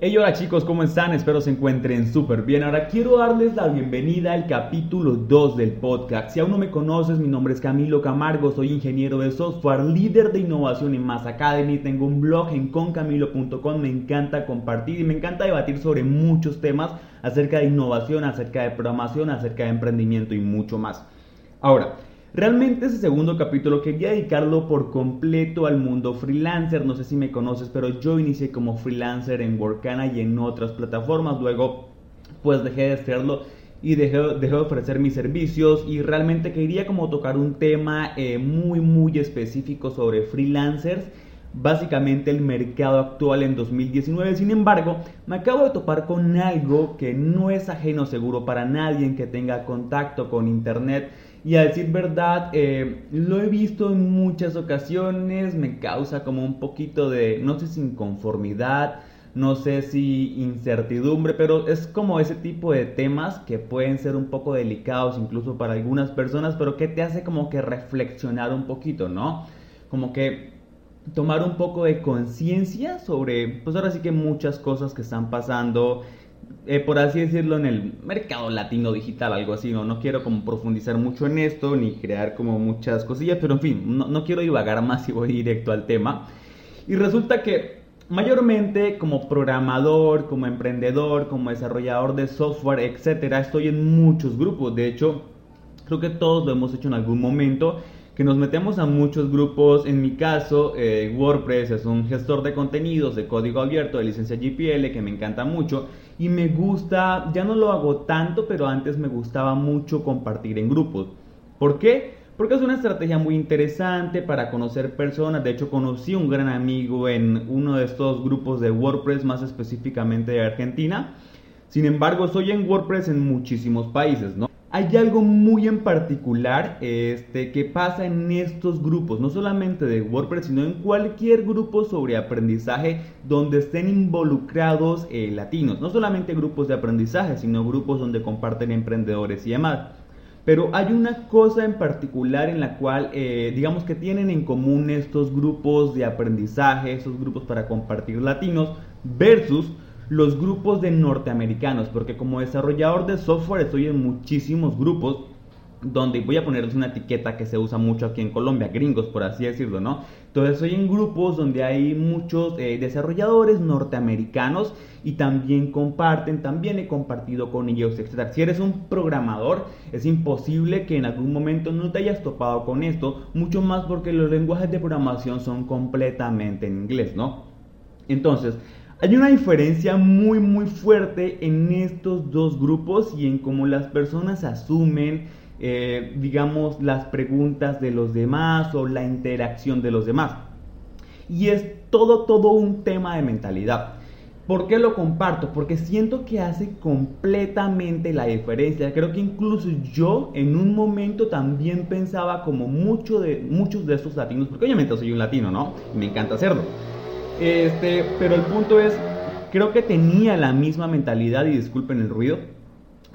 Hey, hola chicos, ¿cómo están? Espero se encuentren súper bien. Ahora quiero darles la bienvenida al capítulo 2 del podcast. Si aún no me conoces, mi nombre es Camilo Camargo, soy ingeniero de software, líder de innovación en Mass Academy, tengo un blog en concamilo.com, me encanta compartir y me encanta debatir sobre muchos temas acerca de innovación, acerca de programación, acerca de emprendimiento y mucho más. Ahora, Realmente ese segundo capítulo quería dedicarlo por completo al mundo freelancer. No sé si me conoces, pero yo inicié como freelancer en Workana y en otras plataformas. Luego, pues dejé de hacerlo y dejé, de ofrecer mis servicios y realmente quería como tocar un tema eh, muy muy específico sobre freelancers básicamente el mercado actual en 2019. Sin embargo, me acabo de topar con algo que no es ajeno seguro para nadie que tenga contacto con Internet y a decir verdad, eh, lo he visto en muchas ocasiones, me causa como un poquito de, no sé si inconformidad, no sé si incertidumbre, pero es como ese tipo de temas que pueden ser un poco delicados incluso para algunas personas, pero que te hace como que reflexionar un poquito, ¿no? Como que tomar un poco de conciencia sobre, pues ahora sí que muchas cosas que están pasando eh, por así decirlo, en el mercado latino digital, algo así, ¿no? No quiero profundizar mucho en esto, ni crear como muchas cosillas, pero en fin, no, no quiero divagar más y voy directo al tema. Y resulta que mayormente como programador, como emprendedor, como desarrollador de software, etcétera, estoy en muchos grupos. De hecho, creo que todos lo hemos hecho en algún momento que nos metemos a muchos grupos. En mi caso, eh, WordPress es un gestor de contenidos de código abierto de licencia GPL que me encanta mucho y me gusta, ya no lo hago tanto, pero antes me gustaba mucho compartir en grupos. ¿Por qué? Porque es una estrategia muy interesante para conocer personas. De hecho, conocí un gran amigo en uno de estos grupos de WordPress, más específicamente de Argentina. Sin embargo, soy en WordPress en muchísimos países, ¿no? Hay algo muy en particular este, que pasa en estos grupos, no solamente de WordPress, sino en cualquier grupo sobre aprendizaje donde estén involucrados eh, latinos. No solamente grupos de aprendizaje, sino grupos donde comparten emprendedores y demás. Pero hay una cosa en particular en la cual, eh, digamos que tienen en común estos grupos de aprendizaje, estos grupos para compartir latinos, versus los grupos de norteamericanos, porque como desarrollador de software estoy en muchísimos grupos donde voy a ponerles una etiqueta que se usa mucho aquí en Colombia, gringos por así decirlo, ¿no? Entonces estoy en grupos donde hay muchos eh, desarrolladores norteamericanos y también comparten, también he compartido con ellos, etc. Si eres un programador, es imposible que en algún momento no te hayas topado con esto, mucho más porque los lenguajes de programación son completamente en inglés, ¿no? Entonces, hay una diferencia muy muy fuerte en estos dos grupos y en cómo las personas asumen, eh, digamos, las preguntas de los demás o la interacción de los demás. Y es todo, todo un tema de mentalidad. ¿Por qué lo comparto? Porque siento que hace completamente la diferencia. Creo que incluso yo en un momento también pensaba como mucho de, muchos de estos latinos, porque obviamente soy un latino, ¿no? Y me encanta hacerlo. Este, pero el punto es, creo que tenía la misma mentalidad, y disculpen el ruido,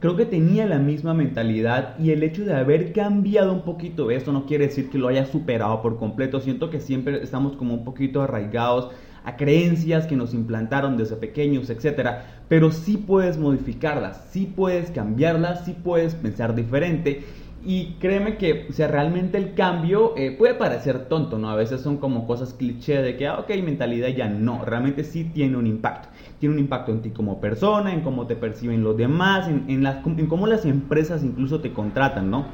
creo que tenía la misma mentalidad y el hecho de haber cambiado un poquito esto no quiere decir que lo haya superado por completo. Siento que siempre estamos como un poquito arraigados a creencias que nos implantaron desde pequeños, etcétera, pero sí puedes modificarlas, sí puedes cambiarlas, sí puedes pensar diferente y créeme que, sea, realmente el cambio eh, puede parecer tonto, ¿no? A veces son como cosas cliché de que, ah, ok, mentalidad ya no. Realmente sí tiene un impacto. Tiene un impacto en ti como persona, en cómo te perciben los demás, en, en, en cómo las empresas incluso te contratan, ¿no?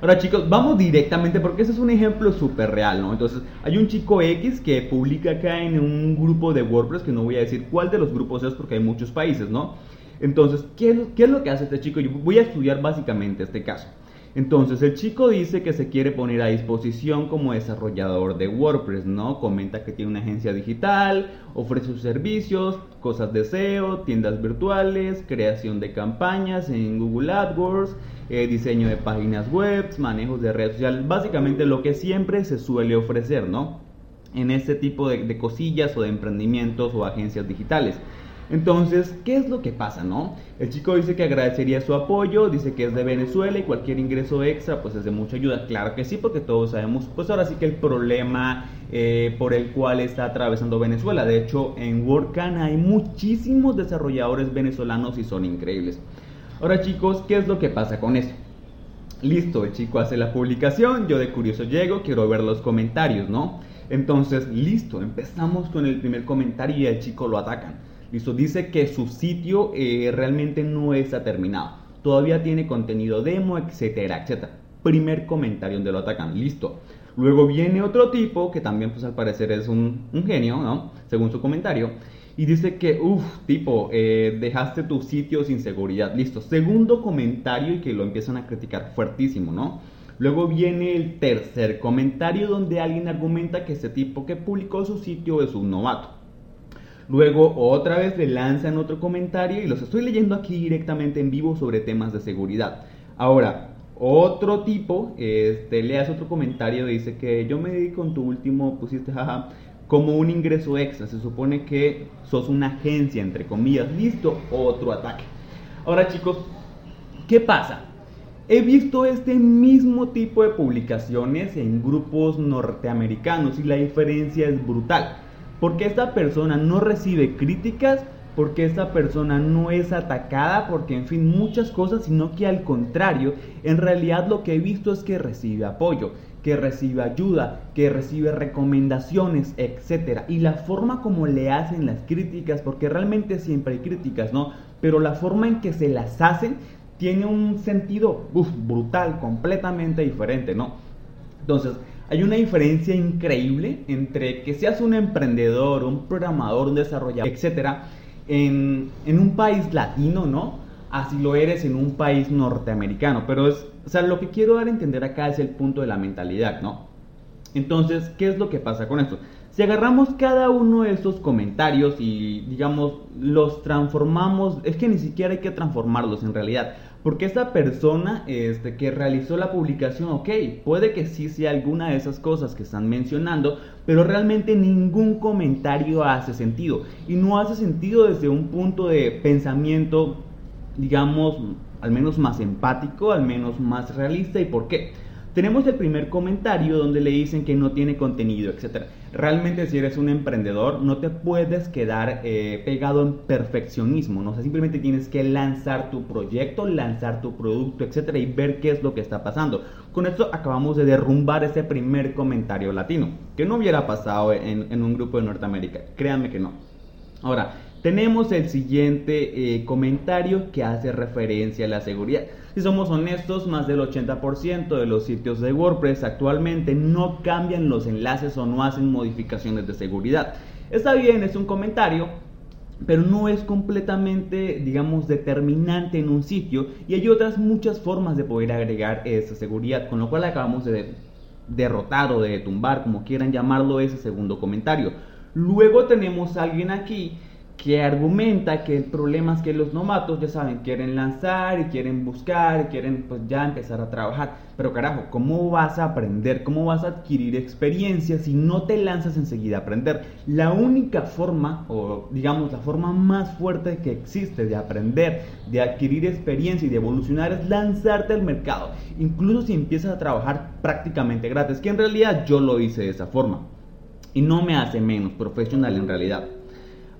Ahora chicos, vamos directamente porque ese es un ejemplo súper real, ¿no? Entonces, hay un chico X que publica acá en un grupo de WordPress, que no voy a decir cuál de los grupos es porque hay muchos países, ¿no? Entonces, ¿qué qué es lo que hace este chico? Yo voy a estudiar básicamente este caso. Entonces el chico dice que se quiere poner a disposición como desarrollador de WordPress, ¿no? Comenta que tiene una agencia digital, ofrece sus servicios, cosas de SEO, tiendas virtuales, creación de campañas en Google AdWords, eh, diseño de páginas web, manejos de redes sociales, básicamente lo que siempre se suele ofrecer, ¿no? En este tipo de, de cosillas o de emprendimientos o agencias digitales. Entonces, ¿qué es lo que pasa, no? El chico dice que agradecería su apoyo, dice que es de Venezuela y cualquier ingreso extra pues es de mucha ayuda. Claro que sí, porque todos sabemos, pues ahora sí que el problema eh, por el cual está atravesando Venezuela. De hecho, en WordCan hay muchísimos desarrolladores venezolanos y son increíbles. Ahora chicos, ¿qué es lo que pasa con esto? Listo, el chico hace la publicación, yo de curioso llego, quiero ver los comentarios, ¿no? Entonces, listo, empezamos con el primer comentario y el chico lo atacan. Listo, dice que su sitio eh, realmente no está terminado. Todavía tiene contenido demo, etcétera, etcétera. Primer comentario donde lo atacan. Listo. Luego viene otro tipo que también pues al parecer es un, genio, ¿no? Según su comentario. Y dice que, uff, tipo, eh, dejaste tu sitio sin seguridad. Listo. Segundo comentario y que lo empiezan a criticar fuertísimo, ¿no? Luego viene el tercer comentario donde alguien argumenta que ese tipo que publicó su sitio es un novato. Luego otra vez le lanzan otro comentario y los estoy leyendo aquí directamente en vivo sobre temas de seguridad. Ahora, otro tipo este, le hace otro comentario, dice que yo me di con tu último, pusiste jaja, como un ingreso extra. Se supone que sos una agencia, entre comillas. Listo, otro ataque. Ahora chicos, ¿qué pasa? He visto este mismo tipo de publicaciones en grupos norteamericanos y la diferencia es brutal. Porque esta persona no recibe críticas, porque esta persona no es atacada, porque en fin muchas cosas, sino que al contrario, en realidad lo que he visto es que recibe apoyo, que recibe ayuda, que recibe recomendaciones, etc. Y la forma como le hacen las críticas, porque realmente siempre hay críticas, ¿no? Pero la forma en que se las hacen tiene un sentido brutal, completamente diferente, ¿no? Entonces, hay una diferencia increíble entre que seas un emprendedor, un programador, un desarrollador, etcétera, en, un país latino, ¿no? Así lo eres en un país norteamericano. Pero es, o sea, lo que quiero dar a entender acá es el punto de la mentalidad, ¿no? Entonces, ¿qué es lo que pasa con esto? Si agarramos cada uno de estos comentarios y, digamos, los transformamos, es que ni siquiera hay que transformarlos en realidad. Porque esta persona este, que realizó la publicación, ok, puede que sí sea alguna de esas cosas que están mencionando, pero realmente ningún comentario hace sentido. Y no hace sentido desde un punto de pensamiento, digamos, al menos más empático, al menos más realista. ¿Y por qué? Tenemos el primer comentario donde le dicen que no tiene contenido, etc. Realmente si eres un emprendedor no te puedes quedar eh, pegado en perfeccionismo, simplemente tienes que lanzar tu proyecto, lanzar tu producto, etc. y ver qué es lo que está pasando. Con esto acabamos de derrumbar ese primer comentario latino, que no hubiera pasado en, en un grupo de Norteamérica, créanme que no. Ahora, tenemos el siguiente eh, comentario que hace referencia a la seguridad. Si somos honestos, más del 80% de los sitios de WordPress actualmente no cambian los enlaces o no hacen modificaciones de seguridad. Está bien, es un comentario, pero no es completamente, digamos, determinante en un sitio y hay otras muchas formas de poder agregar esa seguridad, con lo cual acabamos de derrotar o de tumbar, como quieran llamarlo, ese segundo comentario. Luego tenemos a alguien aquí que argumenta que el problema es que los nomatos, ya saben, quieren lanzar y quieren buscar y quieren pues ya empezar a trabajar. Pero carajo, ¿cómo vas a aprender? ¿Cómo vas a adquirir experiencia si no te lanzas enseguida a aprender? La única forma, o digamos la forma más fuerte que existe de aprender, de adquirir experiencia y de evolucionar es lanzarte al mercado. Incluso si empiezas a trabajar prácticamente gratis, que en realidad yo lo hice de esa forma. Y no me hace menos profesional en realidad.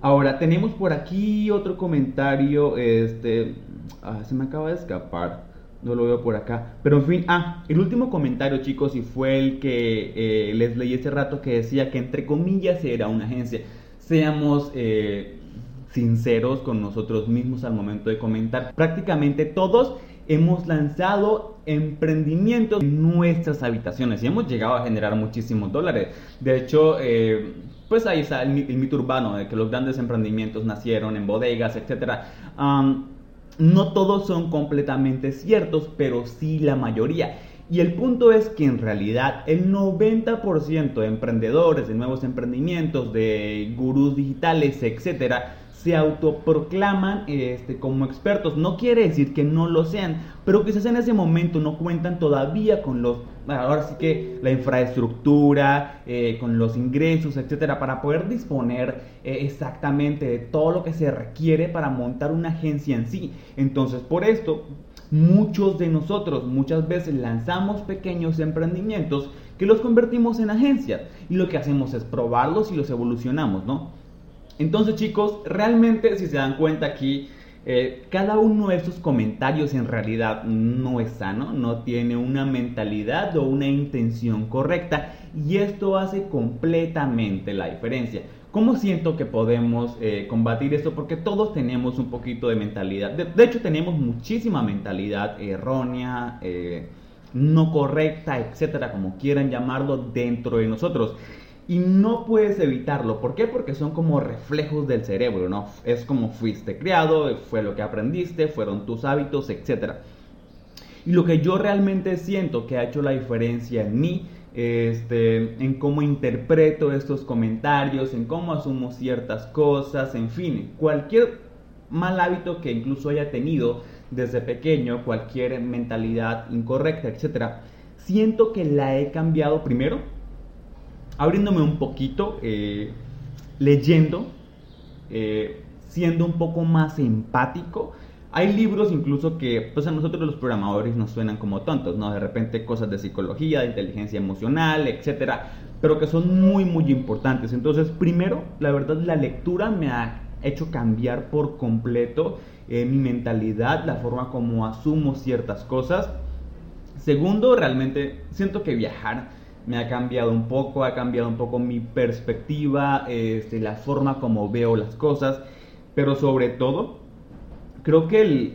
Ahora, tenemos por aquí otro comentario, este, ah, se me acaba de escapar, no lo veo por acá, pero en fin, ah, el último comentario chicos, y fue el que eh, les leí hace rato que decía que entre comillas era una agencia, seamos eh, sinceros con nosotros mismos al momento de comentar, prácticamente todos hemos lanzado emprendimientos en nuestras habitaciones y hemos llegado a generar muchísimos dólares. De hecho, eh, pues ahí está el, mito urbano de que los grandes emprendimientos nacieron en bodegas, etc. no todos son completamente ciertos, pero sí la mayoría. Y el punto es que en realidad el 90% de emprendedores, de nuevos emprendimientos, de gurús digitales, etcétera, se autoproclaman este, como expertos. No quiere decir que no lo sean, pero quizás en ese momento no cuentan todavía con los, ahora sí que la infraestructura, eh, con los ingresos, etcétera, para poder disponer eh, exactamente de todo lo que se requiere para montar una agencia en sí. Entonces, por esto, muchos de nosotros muchas veces lanzamos pequeños emprendimientos que los convertimos en agencias y lo que hacemos es probarlos y los evolucionamos, ¿no? Entonces chicos, realmente si se dan cuenta aquí, eh, cada uno de estos comentarios en realidad no es sano, no tiene una mentalidad o una intención correcta y esto hace completamente la diferencia. ¿Cómo siento que podemos eh, combatir esto? Porque todos tenemos un poquito de mentalidad. De, hecho, tenemos muchísima mentalidad errónea, eh, no correcta, etcétera, como quieran llamarlo, dentro de nosotros y no puedes evitarlo. ¿Por qué? Porque son como reflejos del cerebro, ¿no? Es como fuiste criado, fue lo que aprendiste, fueron tus hábitos, etc. Y lo que yo realmente siento que ha hecho la diferencia en mí, este, en cómo interpreto estos comentarios, en cómo asumo ciertas cosas, en fin, cualquier mal hábito que incluso haya tenido desde pequeño, cualquier mentalidad incorrecta, etc. Siento que la he cambiado primero abriéndome un poquito, eh, leyendo, eh, siendo un poco más empático. Hay libros incluso que pues a nosotros los programadores nos suenan como tontos, ¿no? De repente cosas de psicología, de inteligencia emocional, etcétera, pero que son muy muy importantes. Entonces, primero, la verdad la lectura me ha hecho cambiar por completo eh, mi mentalidad, la forma como asumo ciertas cosas. Segundo, realmente siento que viajar me ha cambiado un poco, ha cambiado un poco mi perspectiva, este, la forma como veo las cosas, pero sobre todo, creo que el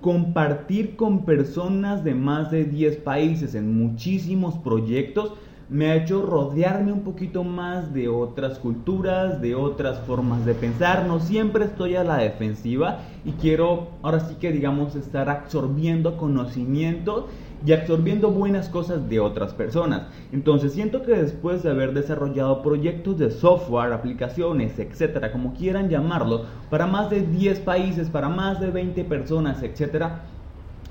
compartir con personas de más de 10 países en muchísimos proyectos me ha hecho rodearme un poquito más de otras culturas, de otras formas de pensar. No siempre estoy a la defensiva y quiero ahora sí que digamos estar absorbiendo conocimiento y absorbiendo buenas cosas de otras personas. Entonces siento que después de haber desarrollado proyectos de software, aplicaciones, etcétera, como quieran llamarlo, para más de 10 países, para más de 20 personas, etcétera,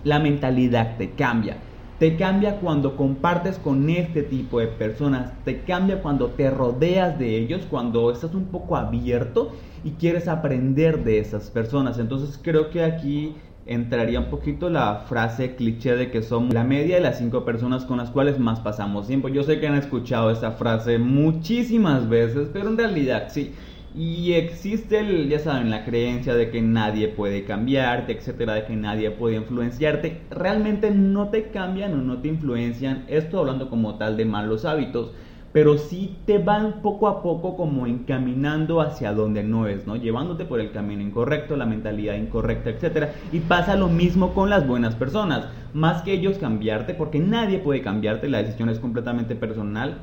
la mentalidad te cambia. Te cambia cuando compartes con este tipo de personas, te cambia cuando te rodeas de ellos, cuando estás un poco abierto y quieres aprender de esas personas. Entonces creo que aquí entraría un poquito la frase cliché de que somos la media de las cinco personas con las cuales más pasamos tiempo. Yo sé que han escuchado esta frase muchísimas veces, pero en realidad sí. Y existe, el, ya saben, la creencia de que nadie puede cambiarte, etcétera, de que nadie puede influenciarte. Realmente no te cambian o no te influencian. Esto hablando como tal de malos hábitos pero sí te van poco a poco como encaminando hacia donde no es, ¿no? Llevándote por el camino incorrecto, la mentalidad incorrecta, etc. Y pasa lo mismo con las buenas personas. Más que ellos cambiarte, porque nadie puede cambiarte, la decisión es completamente personal.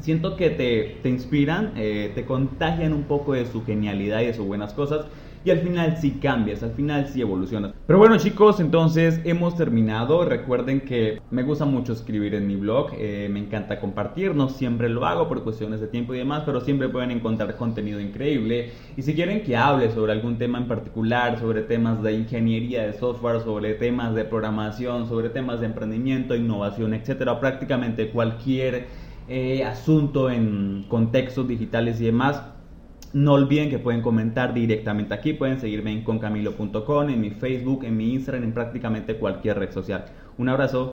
Siento que te, te inspiran, eh, te contagian un poco de su genialidad y de sus buenas cosas y al final sí cambias, al final sí evolucionas. Pero bueno chicos, entonces hemos terminado. Recuerden que me gusta mucho escribir en mi blog, eh, me encanta compartir, no siempre lo hago por cuestiones de tiempo y demás, pero siempre pueden encontrar contenido increíble. Y si quieren que hable sobre algún tema en particular, sobre temas de ingeniería de software, sobre temas de programación, sobre temas de emprendimiento, innovación, etcétera, prácticamente cualquier eh, asunto en contextos digitales y demás, no olviden que pueden comentar directamente aquí, pueden seguirme en concamilo.com, en mi Facebook, en mi Instagram, en prácticamente cualquier red social. Un abrazo.